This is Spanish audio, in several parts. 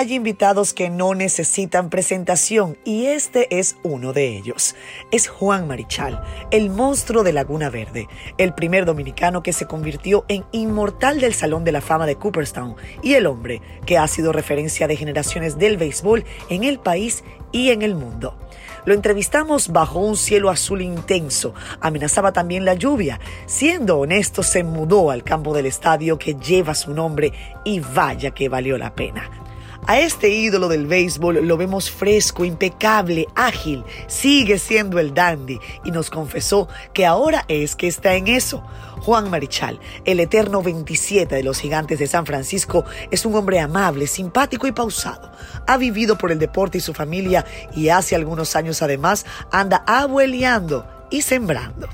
Hay invitados que no necesitan presentación y este es uno de ellos. Es Juan Marichal, el monstruo de Laguna Verde, el primer dominicano que se convirtió en inmortal del Salón de la Fama de Cooperstown y el hombre que ha sido referencia de generaciones del béisbol en el país y en el mundo. Lo entrevistamos bajo un cielo azul intenso. Amenazaba también la lluvia. Siendo honesto, se mudó al campo del estadio que lleva su nombre y vaya que valió la pena. A este ídolo del béisbol lo vemos fresco, impecable, ágil, sigue siendo el dandy y nos confesó que ahora es que está en eso. Juan Marichal, el eterno 27 de los gigantes de San Francisco, es un hombre amable, simpático y pausado. Ha vivido por el deporte y su familia y hace algunos años además anda abueleando y sembrando.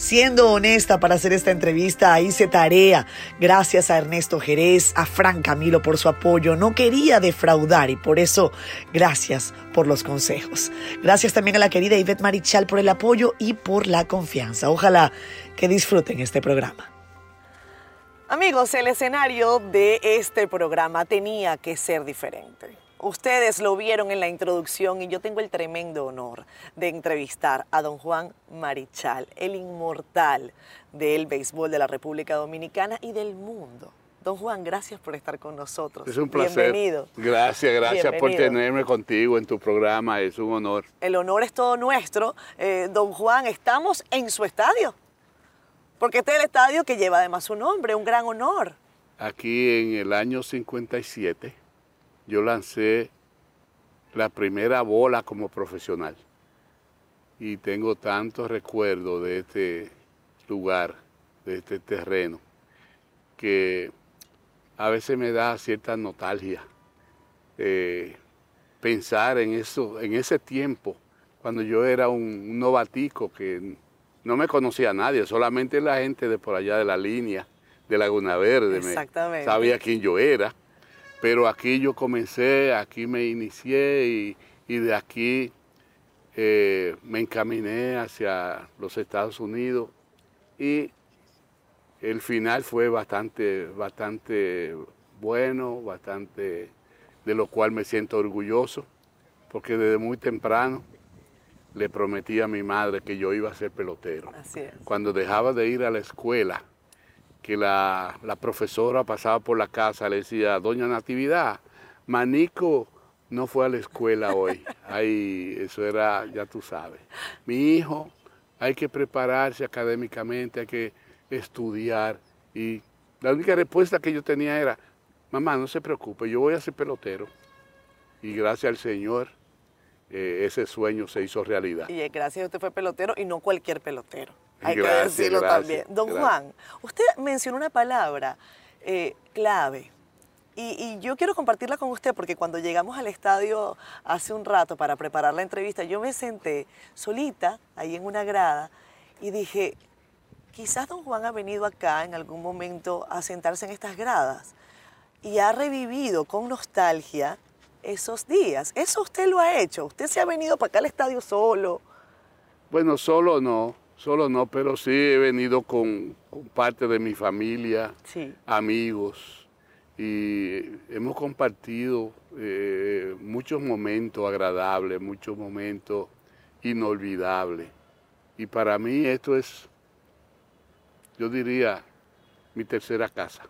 Siendo honesta para hacer esta entrevista, hice tarea. Gracias a Ernesto Jerez, a Fran Camilo por su apoyo. No quería defraudar y por eso, gracias por los consejos. Gracias también a la querida Ivette Marichal por el apoyo y por la confianza. Ojalá que disfruten este programa. Amigos, el escenario de este programa tenía que ser diferente. Ustedes lo vieron en la introducción y yo tengo el tremendo honor de entrevistar a don Juan Marichal, el inmortal del béisbol de la República Dominicana y del mundo. Don Juan, gracias por estar con nosotros. Es un placer. Bienvenido. Gracias, gracias por tenerme contigo en tu programa. Es un honor. El honor es todo nuestro. Eh, don Juan, estamos en su estadio. Porque este es el estadio que lleva además su nombre, un gran honor. Aquí en el año 57 yo lancé la primera bola como profesional. Y tengo tantos recuerdos de este lugar, de este terreno, que a veces me da cierta nostalgia eh, pensar en eso, en ese tiempo, cuando yo era un, novatico que no me conocía a nadie, solamente la gente de por allá de la línea de Laguna Verde me sabía quién yo era. Pero aquí yo comencé, aquí me inicié y, de aquí eh, me encaminé hacia los Estados Unidos y el final fue bastante, bastante bueno, bastante de lo cual me siento orgulloso, porque desde muy temprano le prometí a mi madre que yo iba a ser pelotero. Cuando dejaba de ir a la escuela, que la, profesora pasaba por la casa, le decía, doña Natividad, Manico no fue a la escuela hoy. Ay, eso era, ya tú sabes. Mi hijo, hay que prepararse académicamente, hay que estudiar. Y la única respuesta que yo tenía era, mamá, no se preocupe, yo voy a ser pelotero. Y gracias al Señor, eh, ese sueño se hizo realidad. Y gracias a usted fue pelotero y no cualquier pelotero. Hay que decirlo también. Don Juan, usted mencionó una palabra eh, clave. Y, yo quiero compartirla con usted porque cuando llegamos al estadio hace un rato para preparar la entrevista, yo me senté solita ahí en una grada y dije, quizás don Juan ha venido acá en algún momento a sentarse en estas gradas y ha revivido con nostalgia esos días. Eso usted lo ha hecho. Usted se ha venido para acá al estadio solo. Bueno, solo no. Solo no, pero sí he venido con, parte de mi familia, amigos, y hemos compartido eh, muchos momentos agradables, muchos momentos inolvidables. Y para mí esto es, yo diría, mi tercera casa,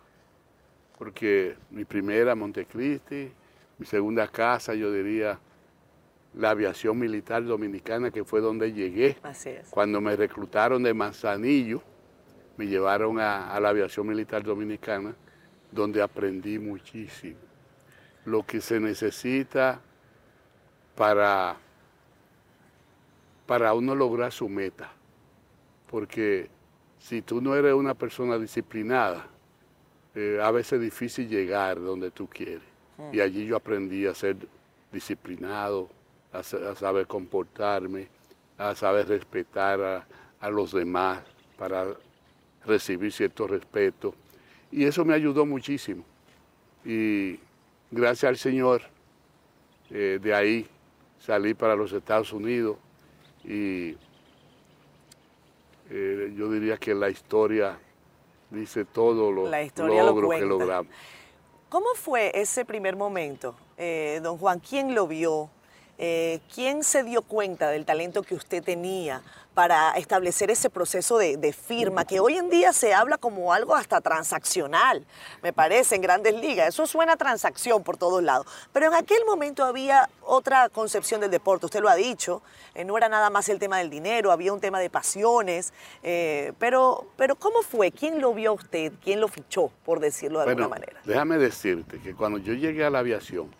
porque mi primera Montecristi, mi segunda casa, yo diría, la aviación militar dominicana, que fue donde llegué. Cuando me reclutaron de Manzanillo, me llevaron a, la aviación militar dominicana, donde aprendí muchísimo. Lo que se necesita para, para uno lograr su meta. Porque si tú no eres una persona disciplinada, eh, a veces es difícil llegar donde tú quieres. Mm. Y allí yo aprendí a ser disciplinado, a, saber comportarme, a saber respetar a, los demás para recibir cierto respeto. Y eso me ayudó muchísimo. Y gracias al Señor, eh, de ahí salí para los Estados Unidos y eh, yo diría que la historia dice todo lo logro que logramos. ¿Cómo fue ese primer momento eh, don Juan, ¿quién lo vio? Eh, ¿Quién se dio cuenta del talento que usted tenía para establecer ese proceso de, firma, que hoy en día se habla como algo hasta transaccional, me parece, en grandes ligas? Eso suena a transacción por todos lados. Pero en aquel momento había otra concepción del deporte, usted lo ha dicho, eh, no era nada más el tema del dinero, había un tema de pasiones, pero, pero ¿cómo fue? ¿Quién lo vio a usted? ¿Quién lo fichó, por decirlo de alguna manera? Déjame decirte que cuando yo llegué a la aviación,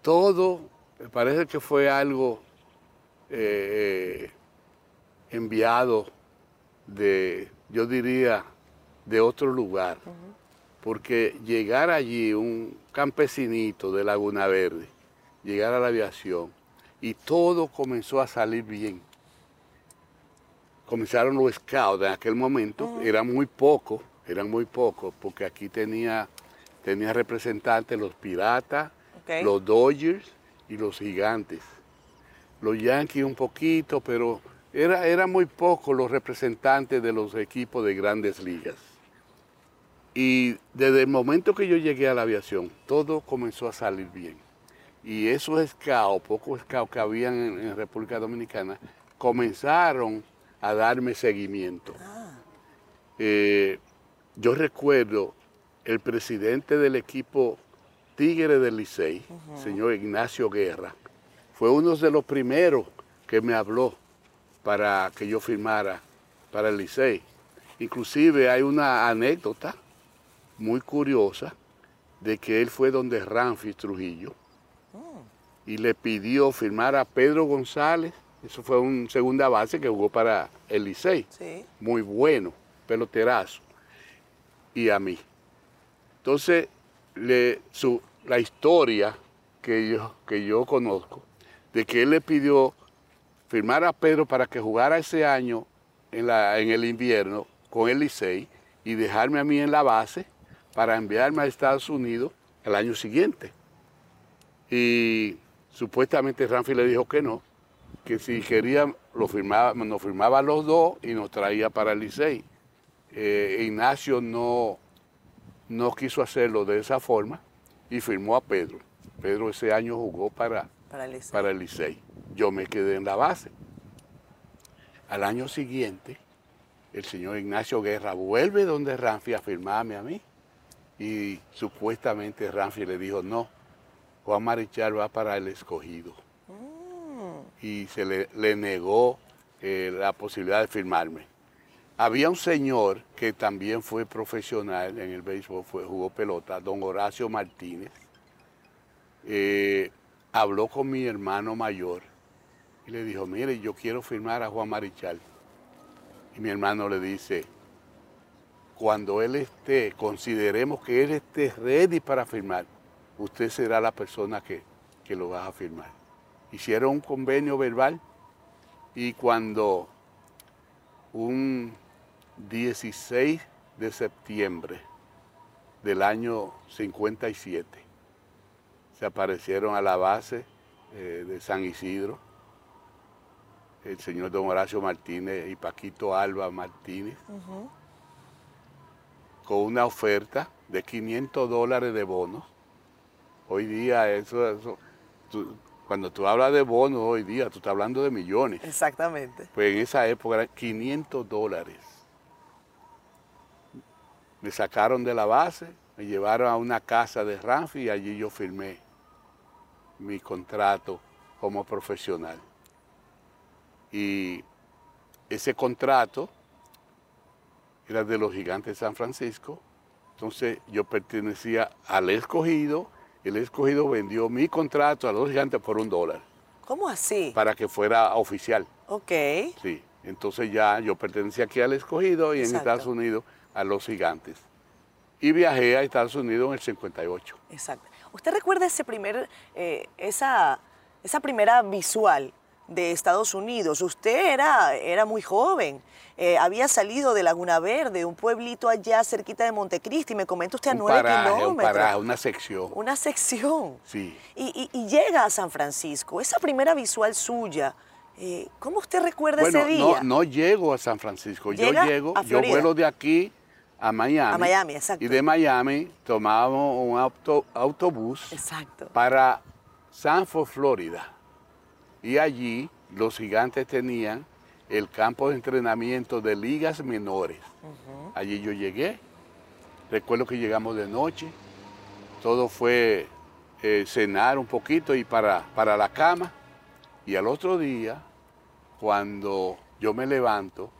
todo me parece que fue algo eh, enviado de, yo diría, de otro lugar. Porque llegar allí, un campesinito de Laguna Verde, llegar a la aviación, y todo comenzó a salir bien. Comenzaron los scouts en aquel momento, eran muy pocos, eran muy pocos, porque aquí tenía, tenía representantes los piratas, los Dodgers, y los gigantes. Los Yankees un poquito, pero era, era muy poco los representantes de los equipos de grandes ligas. Y desde el momento que yo llegué a la aviación, todo comenzó a salir bien. Y esos scouts, pocos scouts que habían en, República Dominicana, comenzaron a darme seguimiento. Ah. Eh, yo recuerdo el presidente del equipo Tigre del Licey, señor Ignacio Guerra, fue uno de los primeros que me habló para que yo firmara para el Licey. Inclusive hay una anécdota muy curiosa de que él fue donde Ramfi Trujillo oh. y le pidió firmar a Pedro González, eso fue un segunda base que jugó para el Licey, muy bueno, peloterazo, y a mí. Entonces le, su, la historia que yo, que yo conozco, de que él le pidió firmar a Pedro para que jugara ese año en, la, en el invierno con el Licey y dejarme a mí en la base para enviarme a Estados Unidos el año siguiente. Y supuestamente Ramfi le dijo que no, que si quería lo firmaba, nos firmaba los dos y nos traía para el Licey. Eh, Ignacio no, no quiso hacerlo de esa forma y firmó a Pedro. Pedro ese año jugó para, para, el, Licey. Yo me quedé en la base. Al año siguiente, el señor Ignacio Guerra vuelve donde Ramfi a firmarme a mí. Y supuestamente Ramfi le dijo, no, Juan Marichal va para el escogido. Mm. Y se le, negó eh, la posibilidad de firmarme. Había un señor que también fue profesional en el béisbol, fue, jugó pelota, don Horacio Martínez. Eh, habló con mi hermano mayor y le dijo, mire, yo quiero firmar a Juan Marichal. Y mi hermano le dice, cuando él esté, consideremos que él esté ready para firmar, usted será la persona que, que lo va a firmar. Hicieron un convenio verbal y cuando un 16 de septiembre del año 57. Se aparecieron a la base eh, de San Isidro el señor don Horacio Martínez y Paquito Alba Martínez con una oferta de 500 dólares de bonos. Hoy día eso, cuando tú hablas de bonos hoy día, tú estás hablando de millones. Exactamente. Pues en esa época eran 500 dólares me sacaron de la base, me llevaron a una casa de Ramfi y allí yo firmé mi contrato como profesional. Y ese contrato era de los gigantes de San Francisco, entonces yo pertenecía al escogido, el escogido vendió mi contrato a los gigantes por un dólar. ¿Cómo así? Para que fuera oficial. Ok. Sí, entonces ya yo pertenecía aquí al escogido y en Estados Unidos a los gigantes. Y viajé a Estados Unidos en el 58. Exacto. ¿Usted recuerda ese primer, eh, esa, esa primera visual de Estados Unidos? Usted era, era muy joven, eh, había salido de Laguna Verde, un pueblito allá cerquita de Montecristi, me comenta usted a nueve kilómetros. Un paraje, una sección. Una sección. Sí. Y, llega a San Francisco. Esa primera visual suya, eh, ¿cómo usted recuerda ese día? No, no llego a San Francisco, yo llego, yo vuelo de aquí a Miami. A Miami, exacto. Y de Miami tomábamos un auto- autobús Exacto. para Sanford, Florida. Y allí los gigantes tenían el campo de entrenamiento de ligas menores. Allí yo llegué. Recuerdo que llegamos de noche. Todo fue eh, cenar un poquito y para, para la cama. Y al otro día, cuando yo me levanto,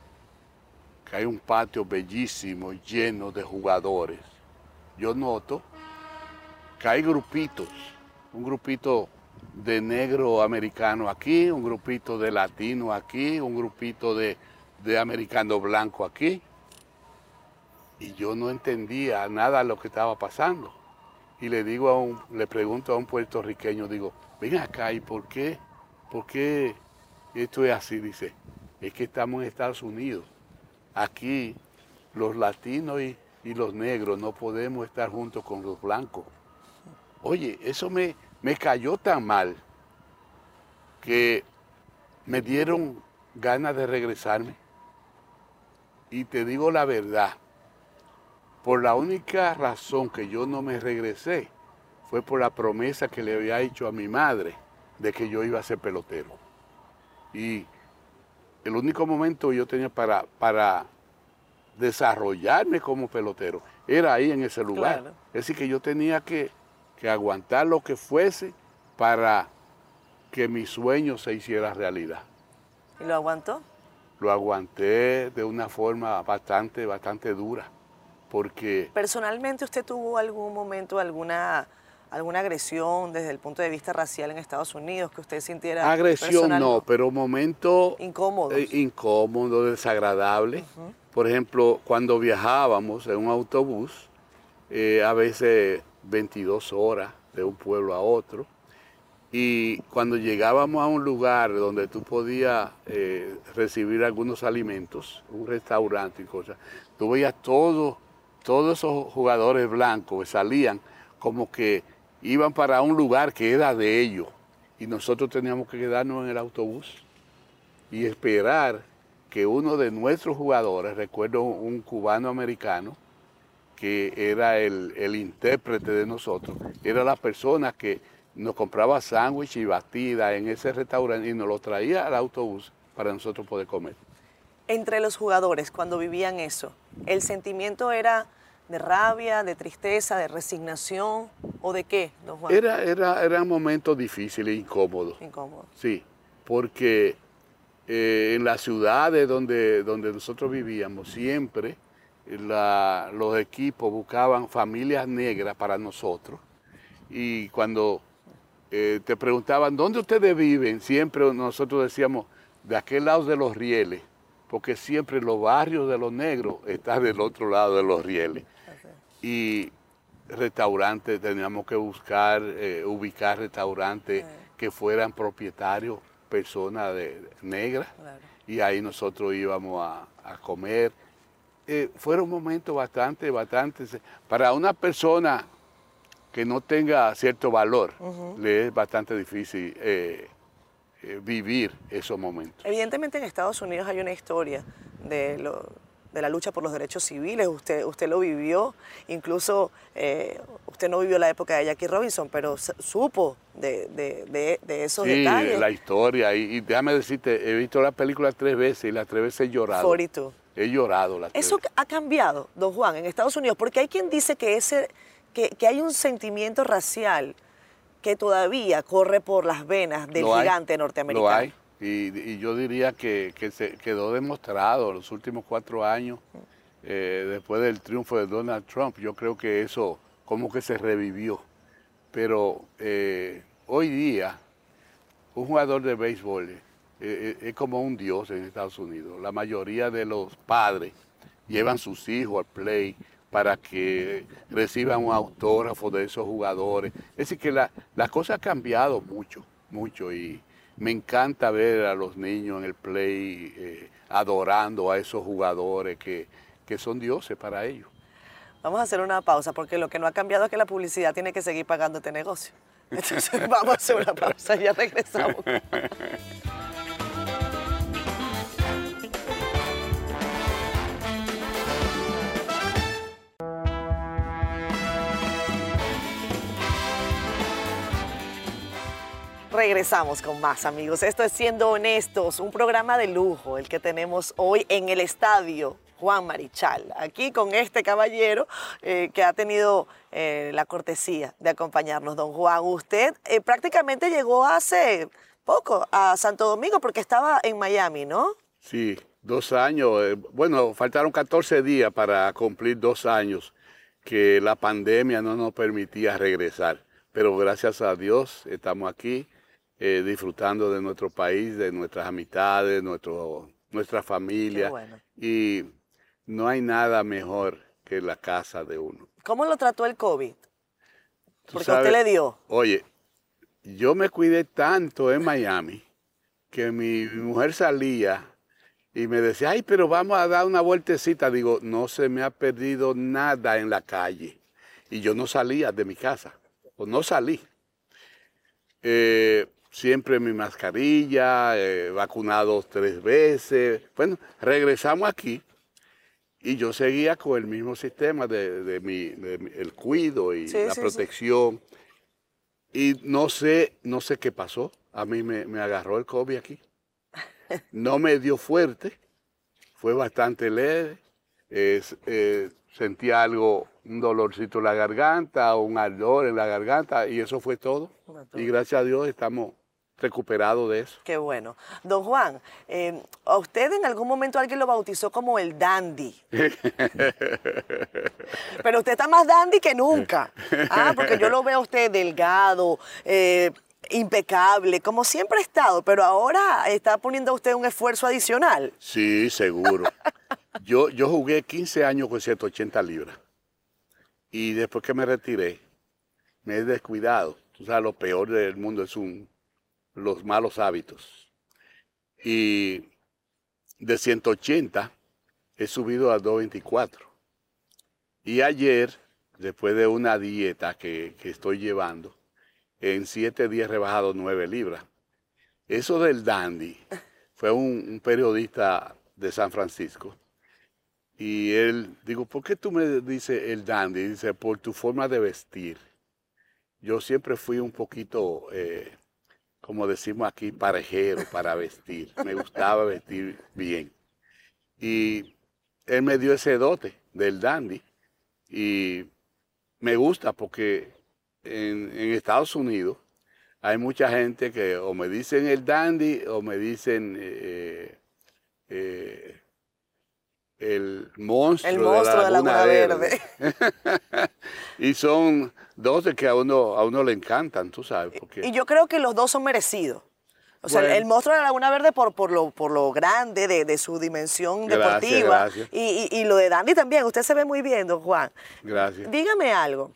hay un patio bellísimo, lleno de jugadores, yo noto que hay grupitos, un grupito de negro americano aquí, un grupito de latino aquí, un grupito de, de americano blanco aquí. Y yo no entendía nada de lo que estaba pasando. Y le digo a un, le pregunto a un puertorriqueño, digo, ven acá, ¿y por qué? ¿Por qué esto es así? Dice, es que estamos en Estados Unidos. Aquí los latinos y, los negros no podemos estar juntos con los blancos. Oye, eso me, me cayó tan mal que me dieron ganas de regresarme. Y te digo la verdad, por la única razón que yo no me regresé fue por la promesa que le había hecho a mi madre de que yo iba a ser pelotero. Y el único momento que yo tenía para, para desarrollarme como pelotero era ahí en ese lugar. Claro. Es decir, que yo tenía que, que aguantar lo que fuese para que mi sueño se hiciera realidad. ¿Y lo aguantó? Lo aguanté de una forma bastante, bastante dura, porque Personalmente, ¿usted tuvo algún momento alguna alguna agresión desde el punto de vista racial en Estados Unidos que usted sintiera agresión personal- no, pero momentos incómodos? eh, incómodos, desagradables. Por ejemplo, cuando viajábamos en un autobús, eh, a veces 22 horas de un pueblo a otro, y cuando llegábamos a un lugar donde tú podías eh, recibir algunos alimentos, un restaurante y cosas, tú veías todos, todos esos jugadores blancos que salían como que iban para un lugar que era de ellos, y nosotros teníamos que quedarnos en el autobús y esperar que uno de nuestros jugadores, recuerdo un cubano americano, que era el, el intérprete de nosotros, era la persona que nos compraba sándwich y batida en ese restaurante y nos lo traía al autobús para nosotros poder comer. Entre los jugadores, cuando vivían eso, ¿el sentimiento era de rabia, de tristeza, de resignación o de qué, don Juan? Era, era, eran momentos difíciles e incómodos. Incómodo. Sí, porque eh, en las ciudades donde, donde nosotros vivíamos, siempre la- los equipos buscaban familias negras para nosotros. Y cuando eh, te preguntaban, ¿dónde ustedes viven? Siempre nosotros decíamos, de aquel lado de los rieles, porque siempre los barrios de los negros están del otro lado de los rieles. Y restaurantes, teníamos que buscar, eh, ubicar restaurantes que fueran propietarios, personas negras, Claro. y ahí nosotros íbamos a, a comer. Eh, fueron momentos bastante, bastante, para una persona que no tenga cierto valor, le es bastante difícil eh, eh, vivir esos momentos. Evidentemente en Estados Unidos hay una historia de, lo- de la lucha por los derechos civiles, usted, usted lo vivió, incluso eh, usted no vivió la época de Jackie Robinson, pero supo de, de- de- de esos Sí, detalles. la historia, y, y déjame decirte, he visto la película tres veces y las tres veces he llorado. 42. He llorado las tres Eso veces. ha cambiado, don Juan, en Estados Unidos, porque hay quien dice que, ese, que, que hay un sentimiento racial que todavía corre por las venas del hay, gigante norteamericano. Lo hay. Y, yo diría que, se quedó demostrado los últimos cuatro años, eh, después del triunfo de Donald Trump. Yo creo que eso como que se revivió. Pero eh, hoy día, un jugador de béisbol eh, es como un dios en Estados Unidos. La mayoría de los padres llevan sus hijos al play para que reciban un autógrafo de esos jugadores. Es decir, que la, la cosa ha cambiado mucho, mucho. Y me encanta ver a los niños en el play eh, adorando a esos jugadores que, que son dioses para ellos. Vamos a hacer una pausa porque lo que no ha cambiado es que la publicidad tiene que seguir pagando este negocio. Entonces vamos a hacer una pausa y ya regresamos. Regresamos con más amigos. Esto es Siendo Honestos, un programa de lujo, el que tenemos hoy en el estadio Juan Marichal, aquí con este caballero eh, que ha tenido eh, la cortesía de acompañarnos, don Juan. Usted eh, prácticamente llegó hace poco a Santo Domingo porque estaba en Miami, ¿no? Sí, dos años. bueno, faltaron 14 días para cumplir dos años que la pandemia no nos permitía regresar. Pero gracias a Dios estamos aquí disfrutando de nuestro país, de nuestras amistades, nuestro, nuestra familia. Y no hay nada mejor que la casa de uno. ¿Cómo lo trató el COVID? Porque usted le dio. Oye, yo me cuidé tanto en Miami que mi, mujer salía y me decía, ay, pero vamos a dar una vueltecita. Digo, no se me ha perdido nada en la calle. Y yo no salía de mi casa, o no salí. Eh, siempre mi mascarilla, eh, vacunado tres veces. Bueno, regresamos aquí y yo seguía con el mismo sistema de, mi, el cuido y la protección. Y no sé, no sé qué pasó. A mí me, agarró el COVID aquí. No me dio fuerte, fue bastante leve. Eh, sentí algo, un dolorcito en la garganta, un ardor en la garganta, y eso fue todo. Y gracias a Dios estamos recuperado de eso. Qué bueno. Don Juan, eh, ¿a usted en algún momento alguien lo bautizó como el dandy? Pero usted está más dandy que nunca. Ah, porque yo lo veo a usted delgado, eh, impecable, como siempre ha estado, pero ahora está poniendo a usted un esfuerzo adicional. Sí, seguro. yo, yo jugué 15 años con 180 libras. Y después que me retiré, me he descuidado. Tú sabes, lo peor del mundo es un los malos hábitos. Y de 180 he subido a 224. Y ayer, después de una dieta que, estoy llevando, en siete días he rebajado 9 libras. Eso del dandy fue un, periodista de San Francisco. Y él, digo, ¿por qué tú me dices el dandy? Dice, por tu forma de vestir. Yo siempre fui un poquito eh, como decimos aquí, parejero para vestir. Me gustaba vestir bien. Y él me dio ese dote del dandy. Y me gusta porque en, Estados Unidos hay mucha gente que o me dicen el dandy o me dicen eh, eh, el monstruo, de, la Laguna Verde. y son dos de que a uno, a uno le encantan, tú sabes. Y yo creo que los dos son merecidos. O sea, el monstruo de la Laguna Verde por, por, lo, por lo grande de, su dimensión deportiva. Y, lo de Dandy también. Usted se ve muy bien, don Juan. Gracias. Dígame algo.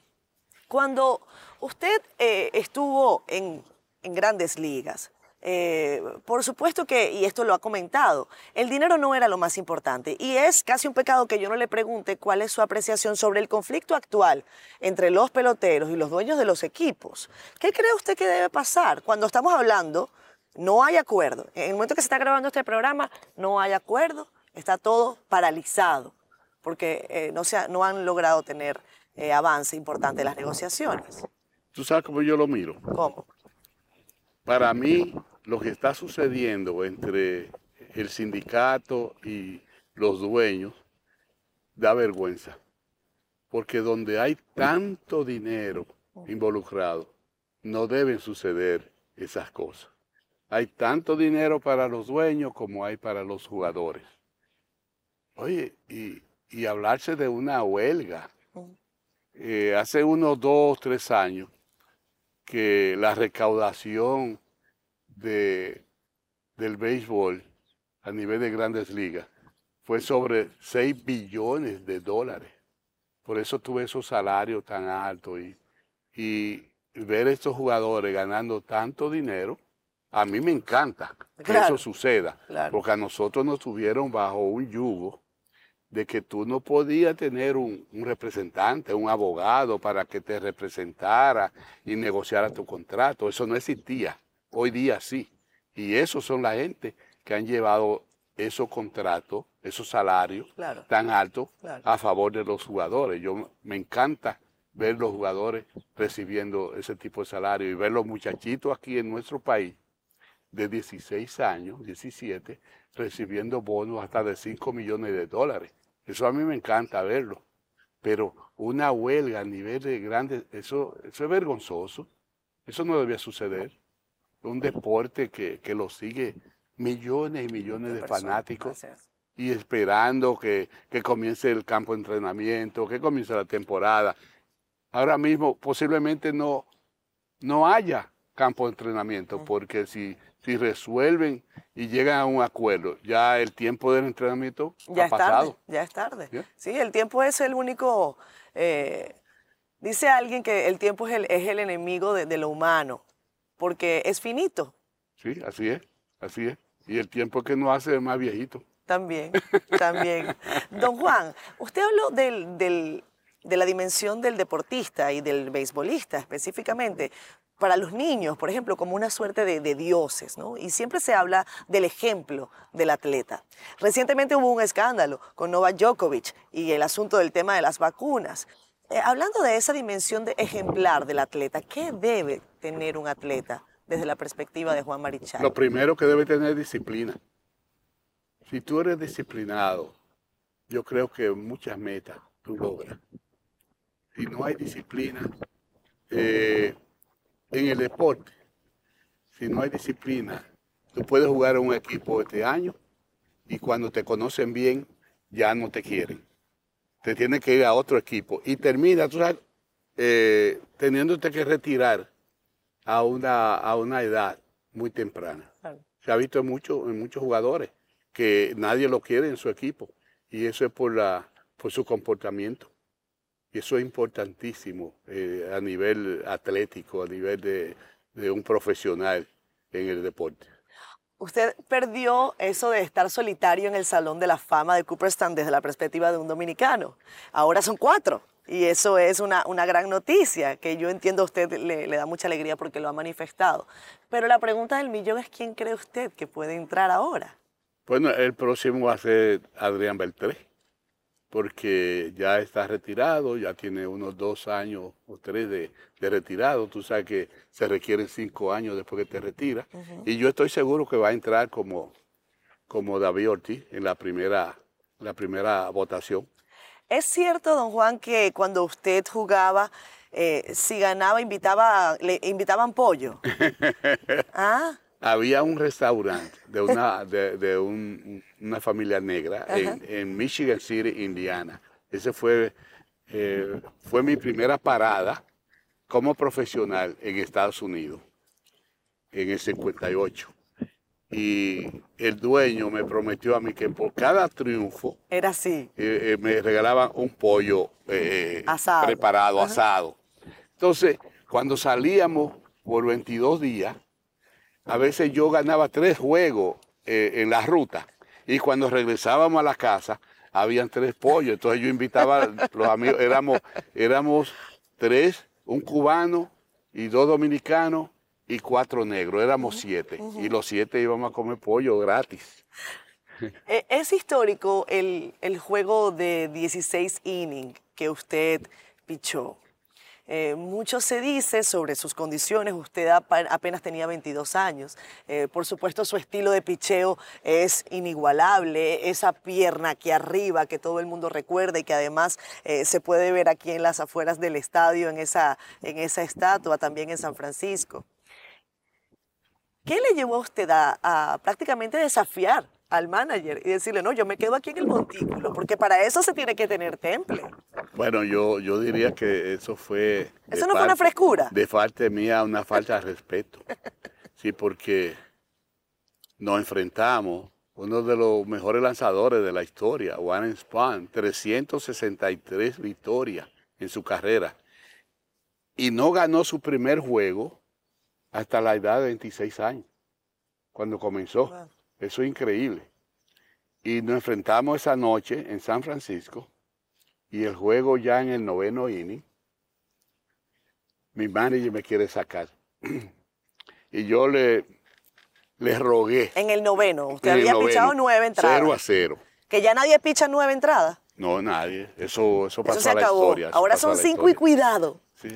Cuando usted eh, estuvo en, en grandes ligas, eh, por supuesto que, y esto lo ha comentado, el dinero no era lo más importante y es casi un pecado que yo no le pregunte cuál es su apreciación sobre el conflicto actual entre los peloteros y los dueños de los equipos. ¿Qué cree usted que debe pasar cuando estamos hablando? No hay acuerdo. En el momento que se está grabando este programa, no hay acuerdo, está todo paralizado porque eh, no, se no han logrado tener eh, avance importante en las negociaciones. ¿Tú sabes cómo yo lo miro? ¿Cómo? Para mí, lo que está sucediendo entre el sindicato y los dueños da vergüenza. Porque donde hay tanto dinero involucrado, no deben suceder esas cosas. Hay tanto dinero para los dueños como hay para los jugadores. Oye, y, hablarse de una huelga. Eh, hace unos dos, tres años, que la recaudación de, del béisbol a nivel de grandes ligas fue sobre 6 billones de dólares. Por eso tuve esos salarios tan altos y, y ver estos jugadores ganando tanto dinero, a mí me encanta que eso suceda, porque a nosotros nos tuvieron bajo un yugo de que tú no podías tener un, representante, un abogado para que te representara y negociara tu contrato. Eso no existía. Hoy día sí. Y esos son la gente que han llevado esos contratos, esos salarios tan altos a favor de los jugadores. Yo me encanta ver los jugadores recibiendo ese tipo de salario y ver los muchachitos aquí en nuestro país de 16 años, 17, recibiendo bonos hasta de 5 millones de dólares. Eso a mí me encanta verlo. Pero una huelga a nivel de grandes, eso, eso es vergonzoso. Eso no debía suceder. Un deporte que, que lo sigue millones y millones de, fanáticos y esperando que, que, comience el campo de entrenamiento, que comience la temporada. Ahora mismo posiblemente no, no haya campo de entrenamiento, porque si, si resuelven y llegan a un acuerdo, ya el tiempo del entrenamiento ya ha pasado. ya es tarde. Sí, el tiempo es el único... Eh, dice alguien que el tiempo es el, es el enemigo de, de lo humano, porque es finito. Sí, así es, así es. Y el tiempo que nos hace más viejito. También, también. Don Juan, usted habló del, del, de la dimensión del deportista y del beisbolista específicamente para los niños, por ejemplo, como una suerte de, dioses, ¿no? Y siempre se habla del ejemplo del atleta. Recientemente hubo un escándalo con Novak Djokovic y el asunto del tema de las vacunas. Eh, hablando de esa dimensión de ejemplar del atleta, ¿qué debe tener un atleta desde la perspectiva de Juan Marichal? Lo primero que debe tener es disciplina. Si tú eres disciplinado, yo creo que muchas metas tú logras. Si no hay disciplina eh, en el deporte, si no hay disciplina, tú puedes jugar en un equipo este año y cuando te conocen bien, ya no te quieren. Te tienes que ir a otro equipo y termina, tú sabes, eh, teniéndote que retirar a una, a una edad muy temprana. Claro. Se ha visto en, mucho, en muchos jugadores que nadie lo quiere en su equipo y eso es por, la, por su comportamiento. Y eso es importantísimo eh, a nivel atlético, a nivel de, de un profesional en el deporte. Usted perdió eso de estar solitario en el Salón de la Fama de Cooperstown desde la perspectiva de un dominicano. Ahora son cuatro. Y eso es una, una gran noticia que yo entiendo a usted le, le, da mucha alegría porque lo ha manifestado. Pero la pregunta del millón es quién cree usted que puede entrar ahora. Bueno, el próximo va a ser Adrián Beltré, porque ya está retirado, ya tiene unos dos años o tres de, de retirado. Tú sabes que se requieren cinco años después que te retiras. Uh -huh. Y yo estoy seguro que va a entrar como, como David Ortiz en la primera, la primera votación. ¿Es cierto, don Juan, que cuando usted jugaba, eh, si ganaba, invitaba, le invitaban pollo? ¿Ah? Había un restaurante de una, de, de un, una familia negra en, en, Michigan City, Indiana. Ese fue, eh, fue mi primera parada como profesional en Estados Unidos, en el 58 y el dueño me prometió a mí que por cada triunfo era así eh, eh, me regalaban un pollo asado. preparado Ajá. asado entonces cuando salíamos por 22 días a veces yo ganaba tres juegos en la ruta y cuando regresábamos a la casa habían tres pollos entonces yo invitaba a los amigos éramos éramos tres un cubano y dos dominicanos y cuatro negros, éramos siete. Uh -huh. Y los siete íbamos a comer pollo gratis. Es histórico el, el juego de 16 innings que usted pichó. Eh, mucho se dice sobre sus condiciones, usted apenas tenía 22 años, eh, por supuesto su estilo de picheo es inigualable, esa pierna aquí arriba que todo el mundo recuerda y que además eh, se puede ver aquí en las afueras del estadio, en esa, en esa estatua, también en San Francisco. ¿Qué le llevó a usted a, a, prácticamente desafiar al manager y decirle, no, yo me quedo aquí en el montículo? Porque para eso se tiene que tener temple. Bueno, yo, yo diría que eso fue... ¿Eso no parte, fue una frescura? De parte mía, una falta de respeto. Sí, porque nos enfrentamos uno de los mejores lanzadores de la historia, Warren Spahn, 363 victorias en su carrera. Y no ganó su primer juego hasta la edad de 26 años, cuando comenzó. Wow. Eso es increíble. Y nos enfrentamos esa noche en San Francisco y el juego ya en el noveno inning. Mi manager me quiere sacar. y yo le, le rogué. En el noveno. Usted había noveno, pichado nueve entradas. Cero a cero. Que ya nadie picha nueve entradas. No, nadie. Eso, eso pasó a la historia. Ahora son cinco y cuidado. Sí,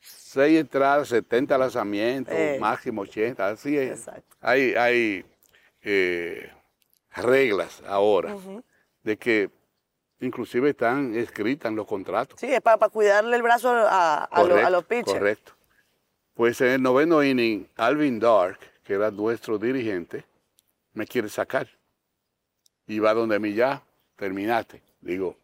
seis entradas, 70 lanzamientos, eh. máximo 80. Así es. Hay, hay eh, reglas ahora de que inclusive están escritas en los contratos. Sí, es para, cuidarle el brazo a, los pitchers. Correcto. Pues en el noveno inning, Alvin Dark, que era nuestro dirigente, me quiere sacar. Y va donde mí ya, terminaste. Digo,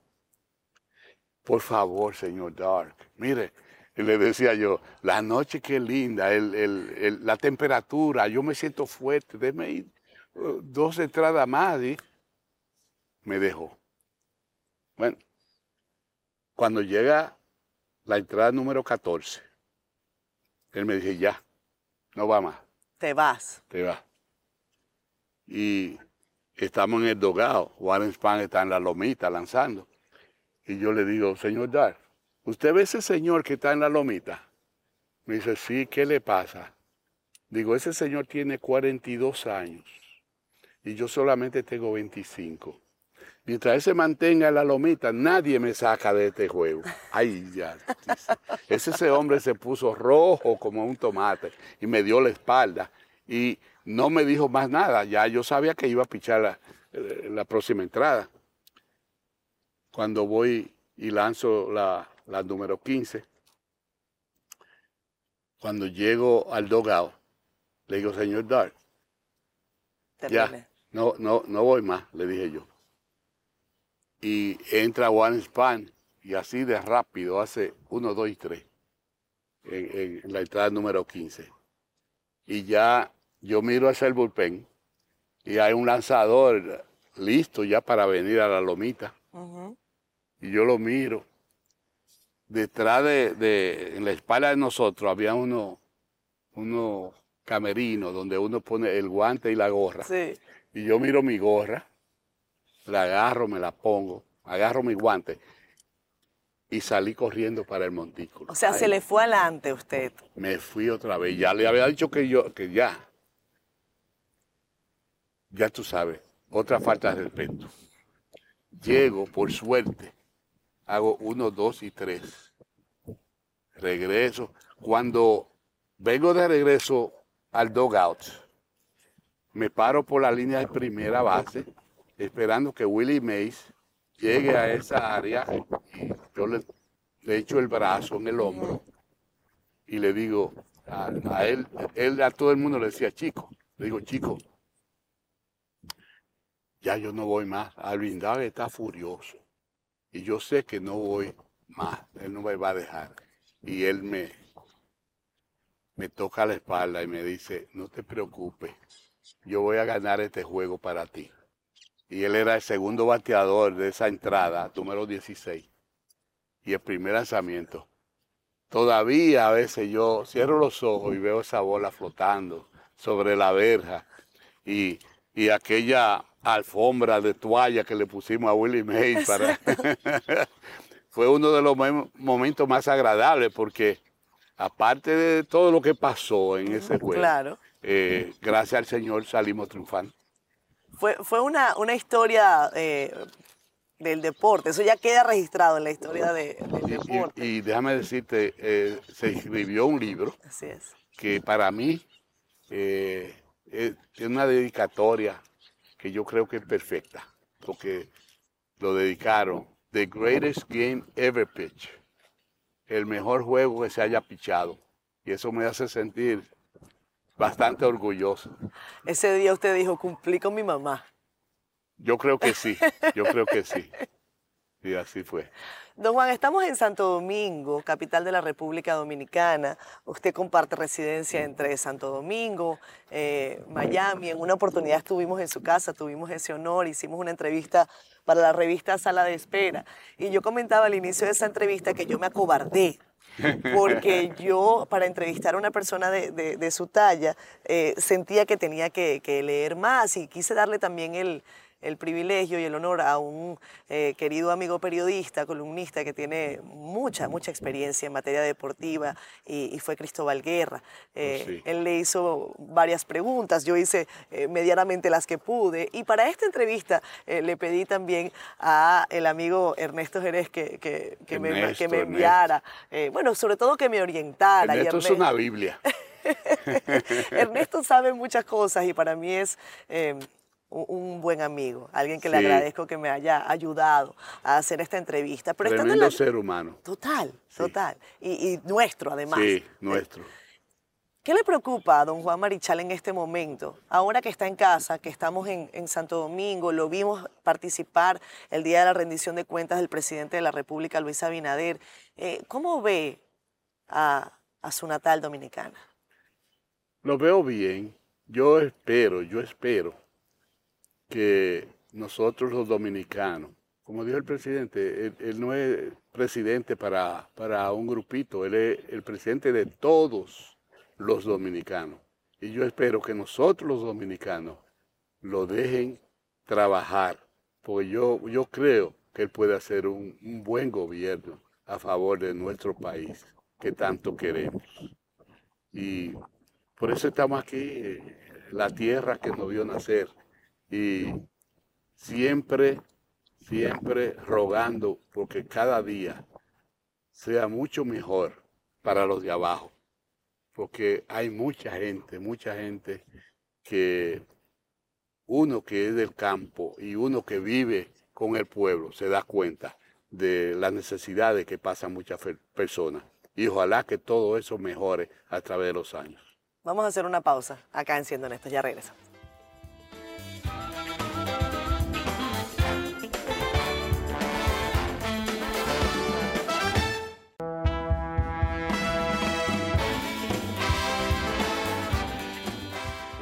por favor, señor Dark, mire, le decía yo, la noche qué linda, la temperatura, yo me siento fuerte, déme ir dos entradas más. Y me dejó. Bueno, cuando llega la entrada número 14, él me dice, ya, no va más. Te vas. Te vas. Y estamos en el dogado. Warren Span está en la lomita lanzando. Y yo le digo, señor Dar, ¿usted ve ese señor que está en la lomita? Me dice, sí, ¿qué le pasa? Digo, ese señor tiene 42 años y yo solamente tengo 25. Mientras él se mantenga en la lomita, nadie me saca de este juego. Ay, ya. Ese, ese hombre se puso rojo como un tomate y me dio la espalda y no me dijo más nada. Ya yo sabía que iba a pichar la, eh, próxima entrada. Cuando voy y lanzo la, número 15, cuando llego al dogado, le digo, señor Dark, ya, no, no, no voy más, le dije yo y entra One Span y así de rápido hace 1, 2 y 3 en, la entrada número 15. Y ya yo miro hacia el bullpen y hay un lanzador listo ya para venir a la lomita. Y yo lo miro. Detrás de, en la espalda de nosotros había uno, uno camerino donde uno pone el guante y la gorra. Y yo miro mi gorra la agarro, me la pongo, agarro mi guante y salí corriendo para el montículo. O sea, se le fue adelante usted. Me fui otra vez. Ya le había dicho que yo, que ya. Ya tú sabes, otra falta de respeto. Llego, por suerte, hago uno, dos y tres. Regreso. Cuando vengo de regreso al dogout, me paro por la línea de primera base esperando que Willie Mays llegue a esa área y yo le, echo el brazo en el hombro y le digo a, él, él a todo el mundo le decía chico, le digo chico, ya yo no voy más, Alvin Dag está furioso y yo sé que no voy más, él no me va a dejar. Y él me, me toca la espalda y me dice, no te preocupes, yo voy a ganar este juego para ti y él era el segundo bateador de esa entrada, número 16, y el primer lanzamiento. Todavía a veces yo cierro los ojos y veo esa bola flotando sobre la verja y, aquella alfombra de toalla que le pusimos a Willie Mays para... fue uno de los momentos más agradables porque aparte de todo lo que pasó en ese juego, eh, gracias al Señor salimos triunfando. Fue, una, una historia eh, del deporte, eso ya queda registrado en la historia del deporte. Y, déjame decirte, eh, se escribió un libro que para mí es, una dedicatoria que yo creo que es perfecta, porque lo dedicaron The Greatest Game Ever Pitch, el mejor juego que se haya pichado. Y eso me hace sentir bastante orgulloso. Ese día usted dijo, cumplí con mi mamá. Yo creo que sí, yo creo que sí. Y así fue. Don Juan, estamos en Santo Domingo, capital de la República Dominicana. Usted comparte residencia entre Santo Domingo, eh, Miami. En una oportunidad estuvimos en su casa, tuvimos ese honor, hicimos una entrevista para la revista Sala de Espera. Y yo comentaba al inicio de esa entrevista que yo me acobardé porque yo para entrevistar a una persona de, su talla eh, sentía que tenía que, leer más y quise darle también el, el privilegio y el honor a un eh, querido amigo periodista, columnista que tiene mucha, mucha experiencia en materia deportiva y, fue Cristóbal Guerra. Eh, oh, él le hizo varias preguntas, yo hice eh, medianamente las que pude y para esta entrevista le pedí también a el amigo Ernesto Jerez que, que, me, que me, enviara, bueno, sobre todo que me orientara. Ernesto, es una Biblia. Ernesto sabe muchas cosas y para mí es un buen amigo, alguien que le agradezco que me haya ayudado a hacer esta entrevista. Pero Tremendo ser humano. Total, total. Y, nuestro, además. Sí, nuestro. ¿Qué le preocupa a don Juan Marichal en este momento? Ahora que está en casa, que estamos en, Santo Domingo, lo vimos participar el día de la rendición de cuentas del presidente de la República, Luis Abinader. Eh, ¿Cómo ve a su natal dominicana? Lo veo bien. Yo espero, yo espero que nosotros los dominicanos, como dijo el presidente, él, no es presidente para, para un grupito, él es el presidente de todos los dominicanos. Y yo espero que nosotros los dominicanos lo dejen trabajar, porque yo, yo creo que él puede hacer un, un buen gobierno a favor de nuestro país que tanto queremos. Y por eso estamos aquí, eh, la tierra que nos vio nacer y siempre, siempre rogando porque cada día sea mucho mejor para los de abajo, porque hay mucha gente, mucha gente que uno que es del campo y uno que vive con el pueblo se da cuenta de las necesidades que pasan muchas personas. Y ojalá que todo eso mejore a través de los años. Vamos a hacer una pausa acá en Siendo Honestos, ya regresamos.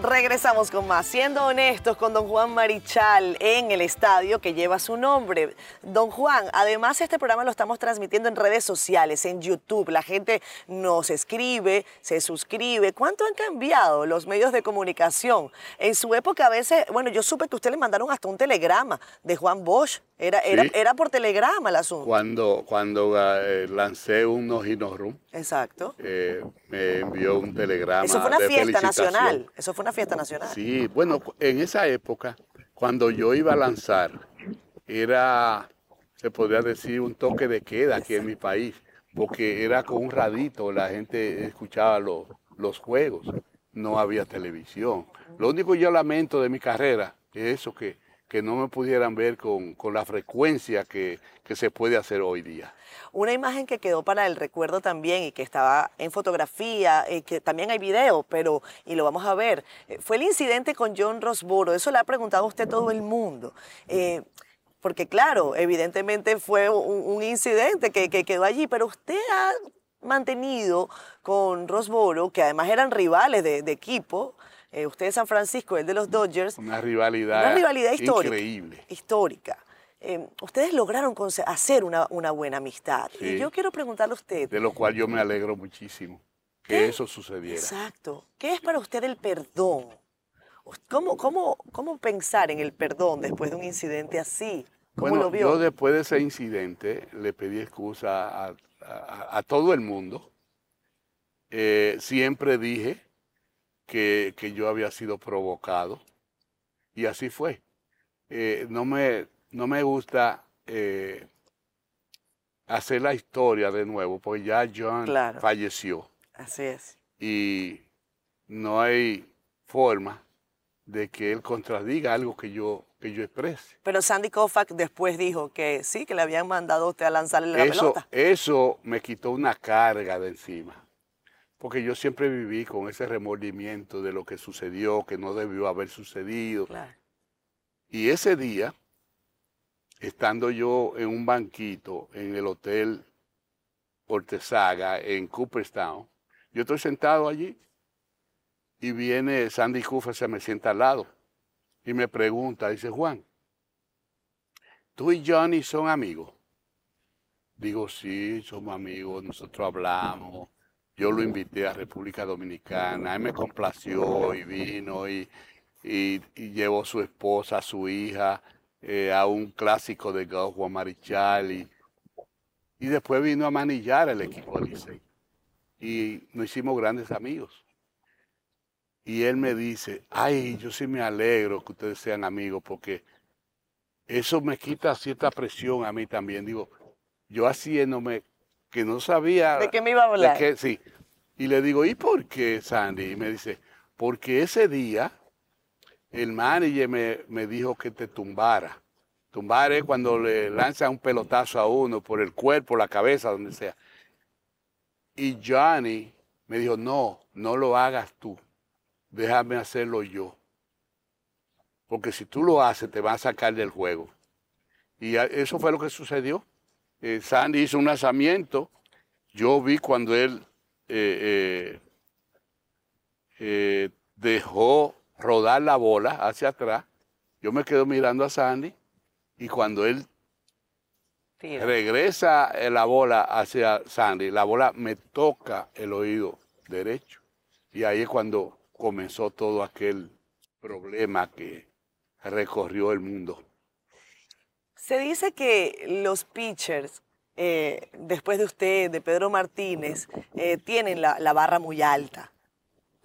Regresamos con más, siendo honestos con don Juan Marichal en el estadio que lleva su nombre. Don Juan, además este programa lo estamos transmitiendo en redes sociales, en YouTube. La gente nos escribe, se suscribe. ¿Cuánto han cambiado los medios de comunicación? En su época a veces, bueno, yo supe que usted le mandaron hasta un telegrama de Juan Bosch. Era, era, era por telegrama el asunto. Cuando, cuando eh, lancé un Ojino Exacto. Eh, me envió un telegrama. Eso fue una fiesta nacional. Eso fue una fiesta Sí, bueno, en esa época, cuando yo iba a lanzar, era, se podría decir, un toque de queda aquí en mi país, porque era con un radito, la gente escuchaba los, los juegos, no había televisión. Lo único que yo lamento de mi carrera es eso que que no me pudieran ver con, la frecuencia que, se puede hacer hoy día. Una imagen que quedó para el recuerdo también y que estaba en fotografía, y que también hay video, pero, y lo vamos a ver, eh, fue el incidente con John Rosboro. Eso le ha preguntado a usted todo el mundo. Eh, porque claro, evidentemente fue un, incidente que, quedó allí, pero usted ha mantenido con Rosboro, que además eran rivales de equipo, eh, usted es San Francisco, el de los Dodgers. Una rivalidad, rivalidad histórica, increíble. Histórica. Eh, ustedes lograron hacer una, buena amistad. Y yo quiero preguntarle a usted. De lo cual yo me alegro muchísimo que eso sucediera. Exacto. ¿Qué es para usted el perdón? ¿Cómo, cómo, cómo pensar en el perdón después de un incidente así? ¿Cómo bueno, lo vio? Yo después de ese incidente le pedí excusa a, todo el mundo. Eh, siempre dije que, yo había sido provocado. Y así fue. Eh, no, me, no me gusta eh, hacer la historia de nuevo, porque ya John falleció. Así es. Y no hay forma de que él contradiga algo que yo, que yo exprese. Pero Sandy Koufax después dijo que sí, que le habían mandado a usted a lanzarle la eso, pelota. Eso me quitó una carga de encima porque yo siempre viví con ese remordimiento de lo que sucedió, que no debió haber sucedido. Y ese día, estando yo en un banquito en el hotel Ortesaga en Cooperstown, yo estoy sentado allí y viene Sandy Cooper, se me sienta al lado y me pregunta, dice Juan, ¿tú y Johnny son amigos? Digo, sí, somos amigos, nosotros hablamos yo lo invité a República Dominicana, él me complació y vino y y, llevó su esposa, su hija, eh, a un clásico de golf, Juan Marichal, y, y después vino a manillar el equipo Licey. Y nos hicimos grandes amigos. Y él me dice, ay, yo sí me alegro que ustedes sean amigos porque eso me quita cierta presión a mí también. Digo, yo haciéndome que no sabía... ¿De qué me iba a hablar? sí. Y le digo, ¿y por qué, Sandy? Y me dice, porque ese día el manager me, me dijo que te tumbara. Tumbar es cuando le lanza un pelotazo a uno por el cuerpo, la cabeza, donde sea. Y Johnny me dijo, no, no lo hagas tú, déjame hacerlo yo. Porque si tú lo haces, te va a sacar del juego. Y eso fue lo que sucedió. Eh, Sandy hizo un lanzamiento. Yo vi cuando él eh, eh, dejó rodar la bola hacia atrás. Yo me quedo mirando a Sandy y cuando él regresa la bola hacia Sandy, la bola me toca el oído derecho. Y ahí es cuando comenzó todo aquel problema que recorrió el mundo. Se dice que los pitchers, eh, después de usted, de Pedro Martínez, eh, tienen la, barra muy alta,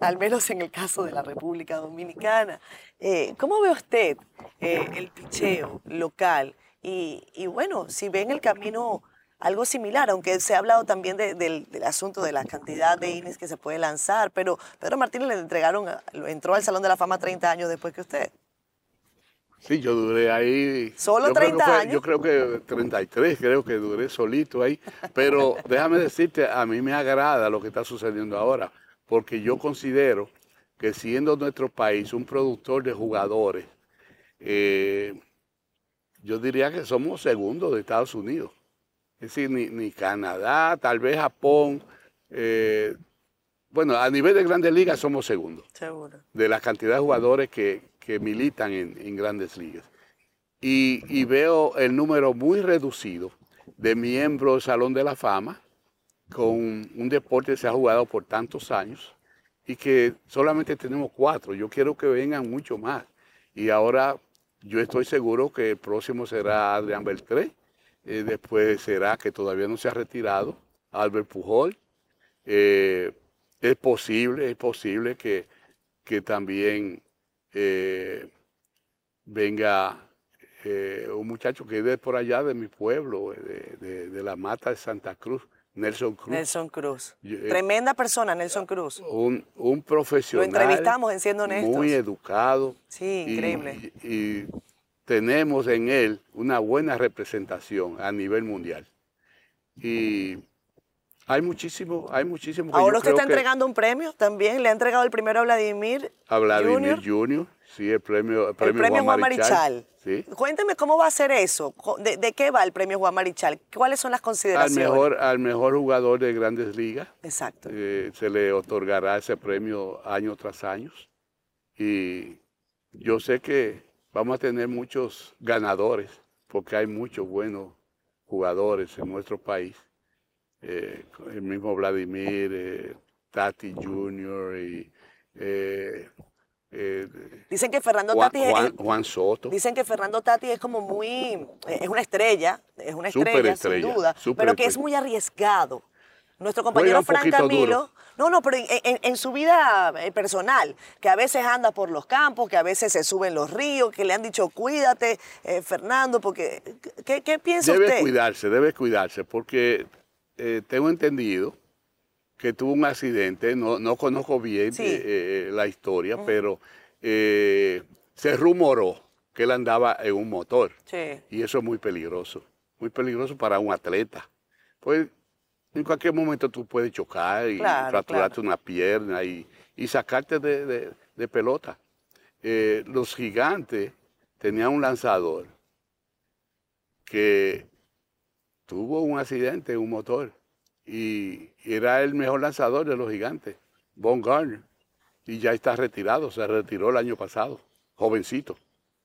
al menos en el caso de la República Dominicana. Eh, ¿Cómo ve usted el picheo local? Y, bueno, si ven el camino algo similar, aunque se ha hablado también del, asunto de la cantidad de innings que se puede lanzar, pero Pedro Martínez le entregaron, entró al Salón de la Fama 30 años después que usted. Sí, yo duré ahí. ¿Solo 30 años? Yo creo que 33, creo que duré solito ahí. Pero déjame decirte, a mí me agrada lo que está sucediendo ahora, porque yo considero que siendo nuestro país un productor de jugadores, eh, yo diría que somos segundos de Estados Unidos. Es decir, ni, Canadá, tal vez Japón. Eh, bueno, a nivel de grandes ligas somos segundos. Seguro. De la cantidad de jugadores que, militan en, grandes ligas. Y, veo el número muy reducido de miembros del Salón de la Fama con un deporte que se ha jugado por tantos años y que solamente tenemos cuatro. Yo quiero que vengan mucho más. Y ahora yo estoy seguro que el próximo será Adrián Beltré, eh, después será que todavía no se ha retirado, Albert Pujol. Eh, es posible, es posible que, que también eh, venga un muchacho que de por allá de mi pueblo, de la mata de Santa Cruz, Nelson Cruz. Nelson Cruz. Eh, Tremenda persona, Nelson Cruz. Un, un, profesional. Lo entrevistamos en Siendo Honestos. Muy educado. Sí, increíble. Y, tenemos en él una buena representación a nivel mundial. Y hay muchísimo, hay muchísimo. Ahora usted está entregando un premio también. Le ha entregado el primero a Vladimir. A Vladimir Junior. Sí, el premio, el premio, Juan, Marichal. Cuénteme cómo va a ser eso. ¿De, qué va el premio Juan Marichal? ¿Cuáles son las consideraciones? Al mejor, al mejor jugador de grandes ligas. Exacto. Eh, se le otorgará ese premio año tras año. Y yo sé que vamos a tener muchos ganadores, porque hay muchos buenos jugadores en nuestro país. Eh, el mismo Vladimir, eh, Tati Jr. y eh, dicen que Fernando Tati es, Juan Soto. Dicen que Fernando Tati es como muy, es una estrella, es una estrella, sin duda, pero que es muy arriesgado. Nuestro compañero Frank Camilo, no, no, pero en, su vida personal, que a veces anda por los campos, que a veces se sube en los ríos, que le han dicho cuídate, eh, Fernando, porque ¿qué, qué piensa usted? Debe cuidarse, debe cuidarse, porque tengo entendido que tuvo un accidente, no, no conozco bien eh, eh, la historia, pero eh, se rumoró que él andaba en un motor. Y eso es muy peligroso, muy peligroso para un atleta. Pues en cualquier momento tú puedes chocar y fracturarte una pierna y, sacarte de, pelota. los gigantes tenían un lanzador que tuvo un accidente en un motor y era el mejor lanzador de los gigantes, Von Garner, y ya está retirado, se retiró el año pasado, jovencito.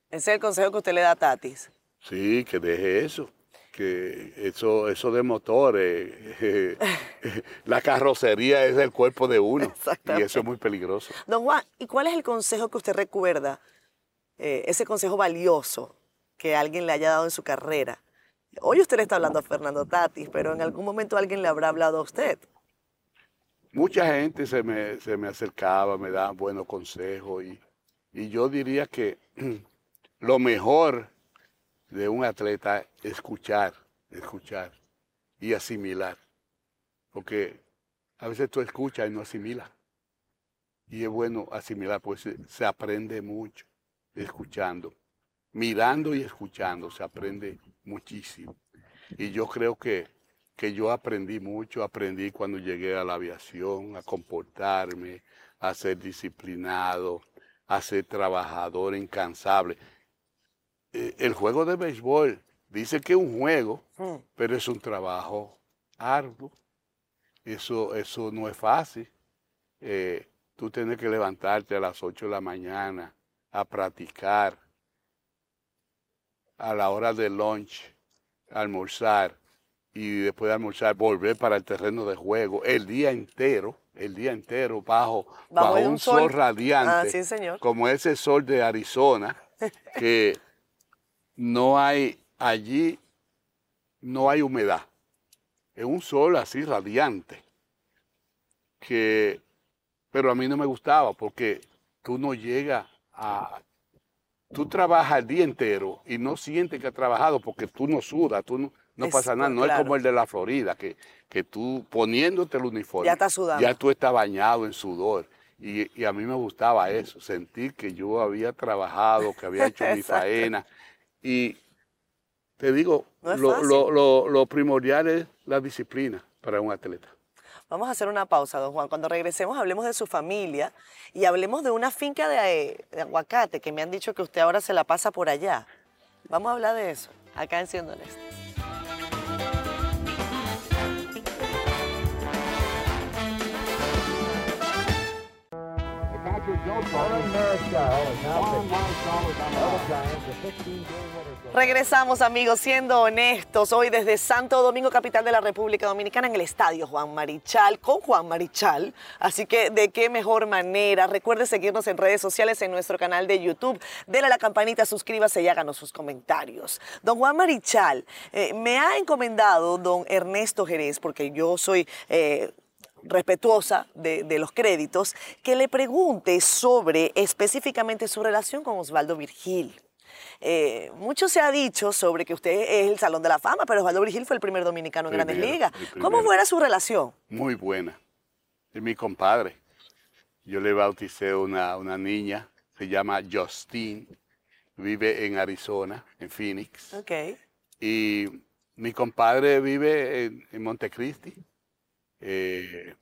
Ese es el consejo que usted le da a Tatis. Sí, que deje eso, porque eso, eso de motores, la carrocería es el cuerpo de uno y eso es muy peligroso. Don Juan, ¿y cuál es el consejo que usted recuerda, eh, ese consejo valioso que alguien le haya dado en su carrera? Hoy usted le está hablando a Fernando Tatis, pero en algún momento alguien le habrá hablado a usted. Mucha gente se me, se me acercaba, me daba buenos consejos y, y yo diría que lo mejor de un atleta escuchar, escuchar y asimilar. Porque a veces tú escuchas y no asimilas. Y es bueno asimilar, pues se, aprende mucho escuchando. Mirando y escuchando se aprende muchísimo. Y yo creo que, que yo aprendí mucho, aprendí cuando llegué a la aviación, a comportarme, a ser disciplinado, a ser trabajador incansable. Eh, el juego de béisbol dice que es un juego, hmm. pero es un trabajo arduo. Eso, eso no es fácil. Eh, tú tienes que levantarte a las 8 de la mañana a practicar, a la hora del lunch, almorzar y después de almorzar volver para el terreno de juego el día entero, el día entero bajo, bajo, un, sol, radiante, ah, como ese sol de Arizona, que no hay allí, no hay humedad. Es un sol así radiante. Que, pero a mí no me gustaba porque tú no llegas a... Tú trabajas el día entero y no sientes que has trabajado porque tú no sudas, tú no, pasa nada. No es como el de la Florida, que, que tú poniéndote el uniforme, ya, estás sudando. ya tú estás bañado en sudor. Y, y, a mí me gustaba eso, sentir que yo había trabajado, que había hecho mi faena. Y te digo, lo, primordial es la disciplina para un atleta. Vamos a hacer una pausa, don Juan. Cuando regresemos hablemos de su familia y hablemos de una finca de, de, aguacate que me han dicho que usted ahora se la pasa por allá. Vamos a hablar de eso, acá en Siendo Honestos. Regresamos amigos, siendo honestos, hoy desde Santo Domingo, capital de la República Dominicana, en el estadio Juan Marichal, con Juan Marichal. Así que de qué mejor manera. Recuerde seguirnos en redes sociales, en nuestro canal de YouTube. Dele a la campanita, suscríbase y háganos sus comentarios. Don Juan Marichal, eh, me ha encomendado don Ernesto Jerez, porque yo soy... Eh, respetuosa de, los créditos, que le pregunte sobre específicamente su relación con Osvaldo Virgil. Eh, mucho se ha dicho sobre que usted es el Salón de la Fama, pero Osvaldo Virgil fue el primer dominicano en Grandes Ligas. ¿Cómo fue su relación? Muy buena. Es mi compadre. Yo le bauticé una, una niña, se llama Justine, vive en Arizona, en Phoenix. Ok. Y mi compadre vive en, en Montecristi. Eh,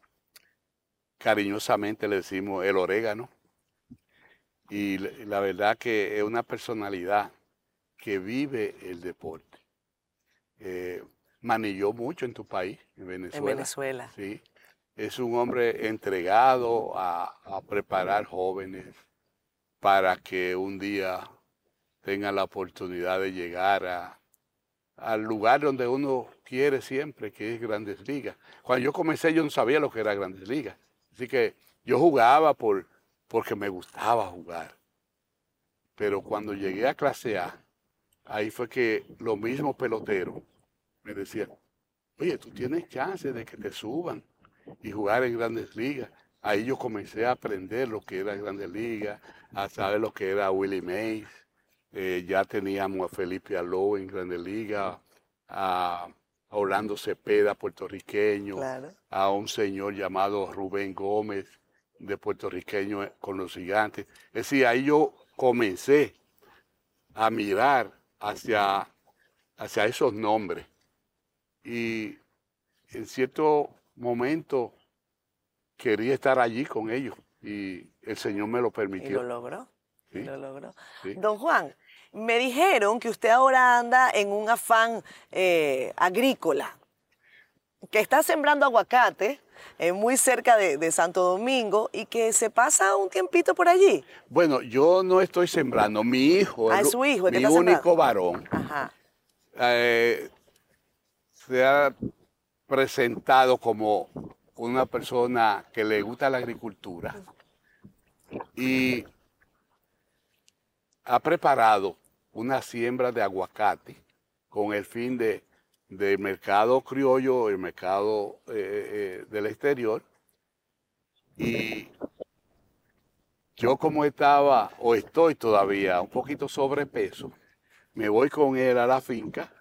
cariñosamente le decimos el orégano. Y la verdad que es una personalidad que vive el deporte. Eh, manilló mucho en tu país, en Venezuela. En Venezuela. Sí. Es un hombre entregado a, a preparar jóvenes para que un día tengan la oportunidad de llegar a, al lugar donde uno quiere siempre, que es Grandes Ligas. Cuando yo comencé yo no sabía lo que era Grandes Ligas. Así que yo jugaba por, porque me gustaba jugar. Pero cuando llegué a clase A, ahí fue que los mismos peloteros me decían, oye, tú tienes chance de que te suban y jugar en grandes ligas. Ahí yo comencé a aprender lo que era grandes ligas, a saber lo que era Willie Mays. Eh, ya teníamos a Felipe Aló en grandes ligas, a Orlando Cepeda, puertorriqueño, a un señor llamado Rubén Gómez, de puertorriqueño eh, con los gigantes. Es decir, ahí yo comencé a mirar hacia, hacia esos nombres. Y en cierto momento quería estar allí con ellos y el Señor me lo permitió. Y lo logró. Lo logró. Don Juan, me dijeron que usted ahora anda en un afán eh, agrícola, que está sembrando aguacate eh, muy cerca de, Santo Domingo y que se pasa un tiempito por allí. Bueno, yo no estoy sembrando, mi hijo, ah, es su hijo, mi único varón, eh, se ha presentado como una persona que le gusta la agricultura. Y ha preparado una siembra de aguacate con el fin de del mercado criollo, el mercado eh, eh, del exterior. Y yo como estaba, o estoy todavía un poquito sobrepeso, me voy con él a la finca,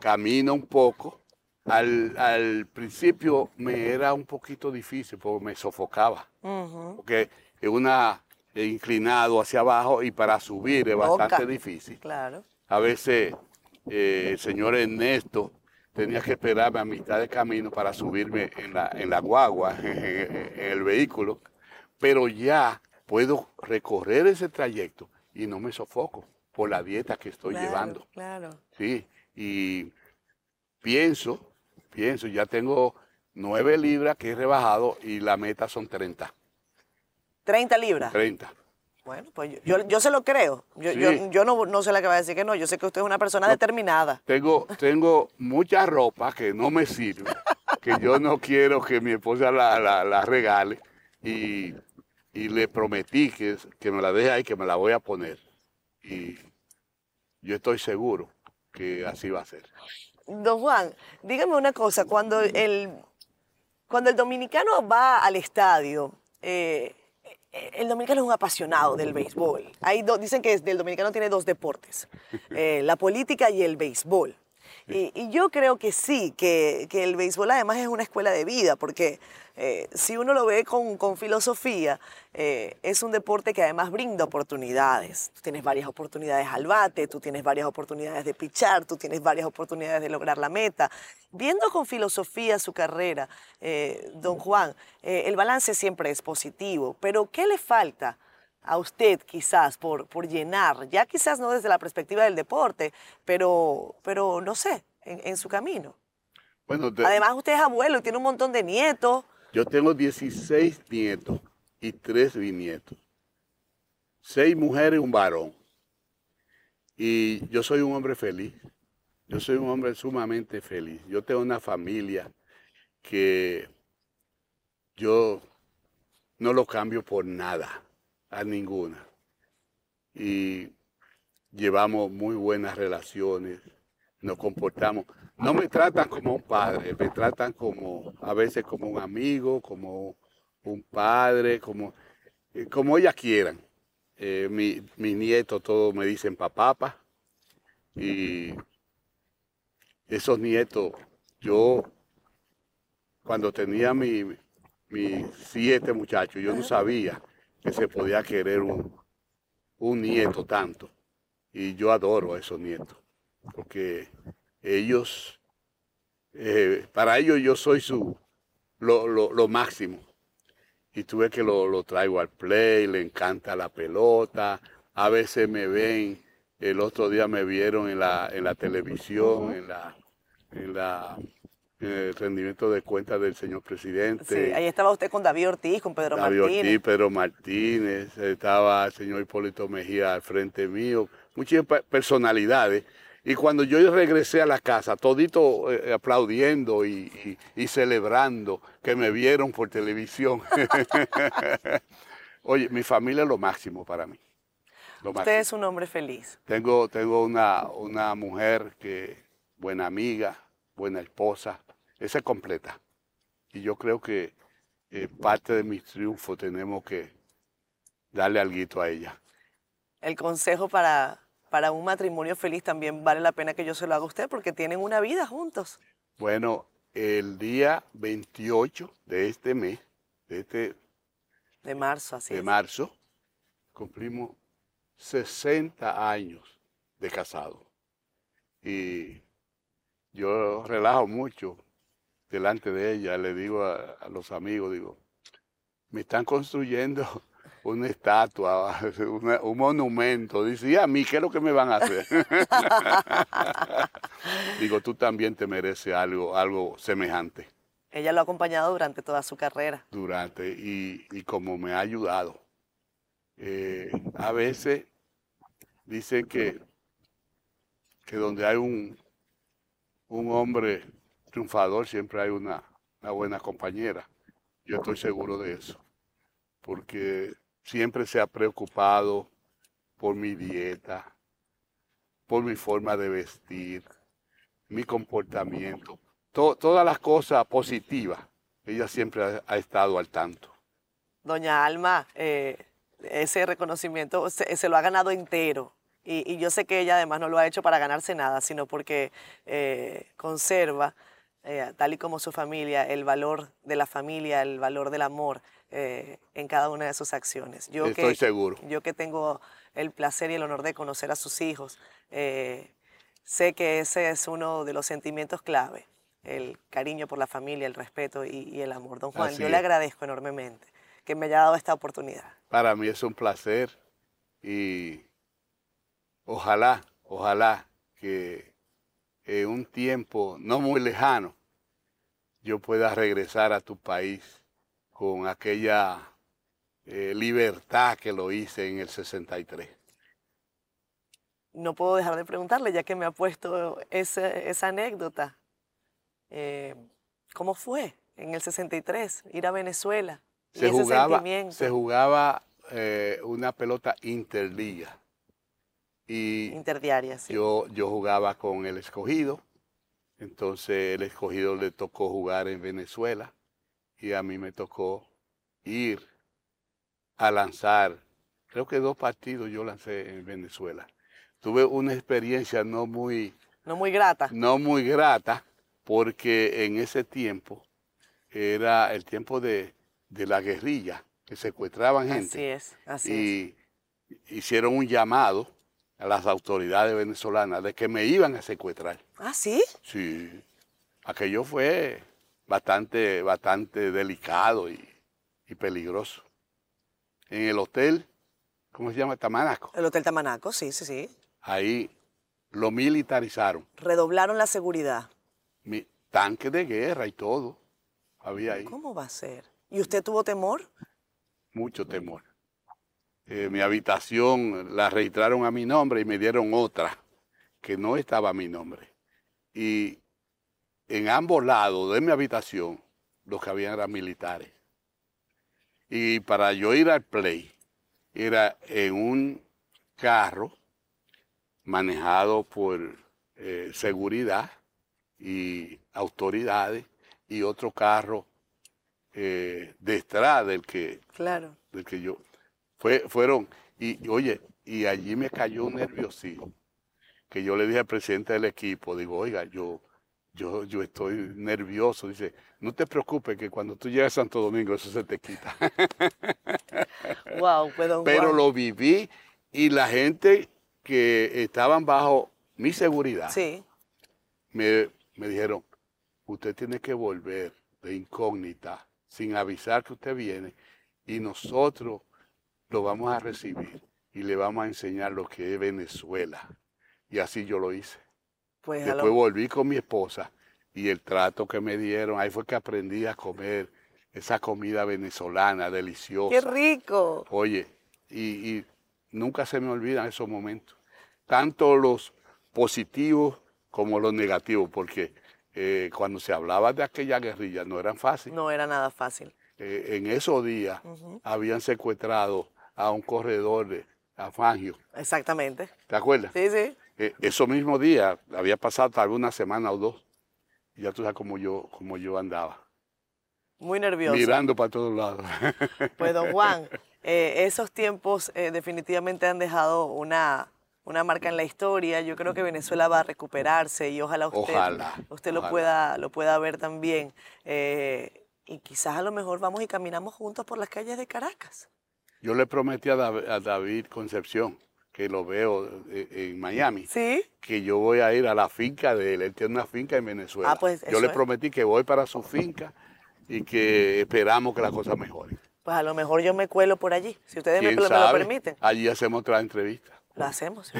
camino un poco. Al, principio me era un poquito difícil porque me sofocaba, porque es una inclinado hacia abajo y para subir es bastante difícil. Claro. A veces eh, el señor Ernesto tenía que esperarme a mitad de camino para subirme en la, en la guagua, en, el vehículo, pero ya puedo recorrer ese trayecto y no me sofoco por la dieta que estoy llevando. Claro. Sí, y pienso, pienso, ya tengo nueve libras que he rebajado y la meta son 30. ¿30 libras? 30. Bueno, pues yo, yo, se lo creo. Yo, yo, no, no sé la que va a decir que no. Yo sé que usted es una persona determinada. Tengo, tengo mucha ropa que no me sirve, que yo no quiero que mi esposa la, la, regale. Y, y, le prometí que, que me la deje ahí, que me la voy a poner. Y yo estoy seguro que así va a ser. Don Juan, dígame una cosa. Cuando el, cuando el dominicano va al estadio, eh, el dominicano es un apasionado del béisbol. Hay dicen que el dominicano tiene dos deportes, eh, la política y el béisbol. Y, yo creo que sí, que, el béisbol además es una escuela de vida, porque eh, si uno lo ve con, filosofía, eh, es un deporte que además brinda oportunidades. Tú tienes varias oportunidades al bate, tú tienes varias oportunidades de pichar, tú tienes varias oportunidades de lograr la meta. Viendo con filosofía su carrera, eh, don Juan, el balance siempre es positivo, pero ¿qué le falta? A usted quizás por, por llenar, ya quizás no desde la perspectiva del deporte, pero, pero no sé, en, su camino. Bueno, Además usted es abuelo y tiene un montón de nietos. Yo tengo 16 nietos y 3 bisnietos. Seis mujeres y un varón. Y yo soy un hombre feliz. Yo soy un hombre sumamente feliz. Yo tengo una familia que yo no lo cambio por nada a ninguna. Y llevamos muy buenas relaciones, nos comportamos. No me tratan como un padre, me tratan como a veces como un amigo, como un padre, como, eh, como ellas quieran. Eh, mi, mis nietos todos me dicen papá, y esos nietos, yo cuando tenía mis mi siete muchachos, yo no sabía que se podía querer un, nieto tanto. Y yo adoro a esos nietos, porque ellos, eh, para ellos yo soy su, lo, máximo. Y tuve que lo, traigo al play, le encanta la pelota, a veces me ven, el otro día me vieron en la, en la televisión, en la, en la el rendimiento de cuentas del señor presidente. Sí, ahí estaba usted con David Ortiz, con Pedro David Martínez. Ortiz, Pedro Martínez, estaba el señor Hipólito Mejía al frente mío, muchas personalidades. Y cuando yo regresé a la casa, todito eh, aplaudiendo y, celebrando que me vieron por televisión. Oye, mi familia es lo máximo para mí. Usted es un hombre feliz. Tengo, tengo una, una mujer que, buena amiga, buena esposa, esa es completa. Y yo creo que eh, parte de mi triunfo tenemos que darle algo a ella. El consejo para, para un matrimonio feliz también vale la pena que yo se lo haga a usted porque tienen una vida juntos. Bueno, el día 28 de este mes, de este... De marzo, así De marzo, cumplimos 60 años de casado. Y yo relajo mucho delante de ella, le digo a, los amigos, digo, me están construyendo una estatua, un monumento. Dice, ¿y a mí qué es lo que me van a hacer? digo, tú también te mereces algo, algo semejante. Ella lo ha acompañado durante toda su carrera. Durante, y, como me ha ayudado. Eh, a veces dice que, que donde hay un, un hombre siempre hay una, buena compañera. Yo estoy seguro de eso. Porque siempre se ha preocupado por mi dieta, por mi forma de vestir, mi comportamiento, todas las cosas positivas. Ella siempre ha, estado al tanto. Doña Alma, eh, ese reconocimiento se, lo ha ganado entero. Y, yo sé que ella además no lo ha hecho para ganarse nada, sino porque eh, conserva, eh, tal y como su familia, el valor de la familia, el valor del amor en cada una de sus acciones. Yo Estoy seguro. Yo que tengo el placer y el honor de conocer a sus hijos, sé que ese es uno de los sentimientos clave, el cariño por la familia, el respeto y, el amor. Don Juan, yo le agradezco enormemente que me haya dado esta oportunidad. Para mí es un placer y ojalá, ojalá que en un tiempo no muy lejano yo pueda regresar a tu país con aquella eh, libertad que lo hice en el 63. No puedo dejar de preguntarle, ya que me ha puesto esa, anécdota. Eh, ¿Cómo fue en el 63 ir a Venezuela? Se jugaba, se jugaba eh, una pelota interliga. Y Interdiaria, sí. Yo, yo jugaba con el escogido, entonces el escogido le tocó jugar en Venezuela y a mí me tocó ir a lanzar, creo que dos partidos yo lancé en Venezuela. Tuve una experiencia no muy... No muy grata. No muy grata, porque en ese tiempo era el tiempo de de la guerrilla, que secuestraban gente. Así es, así y hicieron un llamado a las autoridades venezolanas de que me iban a secuestrar. ¿Ah, sí? Sí. Aquello fue bastante, bastante delicado y, y peligroso. En el hotel, ¿cómo se llama? Tamanaco. El Hotel Tamanaco, sí, sí, sí. Ahí lo militarizaron. Redoblaron la seguridad. Mi, tanque de guerra y todo había ahí. ¿Cómo va a ser? ¿Y usted tuvo temor? Mucho temor. Eh, mi habitación la registraron a mi nombre y me dieron otra que no estaba a mi nombre. Y en ambos lados de mi habitación los que habían eran militares. Y para yo ir al play, era en un carro manejado por eh, seguridad y autoridades y otro carro eh, detrás del que, claro. del que yo. Fue, fueron, y, oye, y allí me cayó un nerviosismo, que yo le dije al presidente del equipo, digo, oiga, yo, yo, yo estoy nervioso. Dice, no te preocupes que cuando tú llegas a Santo Domingo eso se te quita. wow, Pero lo viví y la gente que estaban bajo mi seguridad sí. me, me dijeron, usted tiene que volver de incógnita sin avisar que usted viene y nosotros lo vamos a recibir y le vamos a enseñar lo que es Venezuela. Y así yo lo hice. Pues Después volví con mi esposa y el trato que me dieron, ahí fue que aprendí a comer esa comida venezolana deliciosa. ¡Qué rico! Oye, y, y nunca se me olvidan esos momentos. Tanto los positivos como los negativos, porque eh, cuando se hablaba de aquella guerrilla no eran fácil. No era nada fácil. Eh, en esos días habían secuestrado a un corredor de a Fangio. Exactamente. ¿Te acuerdas? Sí, sí. Eh, esos mismos días, había pasado tal vez una semana o dos, y ya tú sabes cómo yo, cómo yo andaba. Muy nervioso. Mirando para todos lados. Pues don Juan, esos tiempos definitivamente han dejado una, una marca en la historia. Yo creo que Venezuela va a recuperarse y ojalá usted, usted Lo, pueda, lo pueda ver también. Eh, y quizás a lo mejor vamos y caminamos juntos por las calles de Caracas. Yo le prometí a David, Concepción, que lo veo eh, en Miami, ¿Sí? que yo voy a ir a la finca de él. Él tiene una finca en Venezuela. Ah, pues yo le prometí que voy para su finca y que esperamos que la cosa mejore. Pues a lo mejor yo me cuelo por allí, si ustedes me, me, lo permiten. Allí hacemos otra entrevista. Lo hacemos.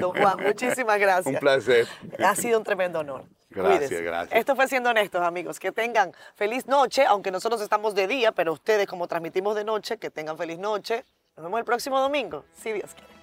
Don Juan, muchísimas gracias. Un placer. Ha sido un tremendo honor. Gracias, gracias. Esto fue Siendo Honestos, amigos. Que tengan feliz noche, aunque nosotros estamos de día, pero ustedes, como transmitimos de noche, que tengan feliz noche. Nos vemos el próximo domingo, si Dios quiere.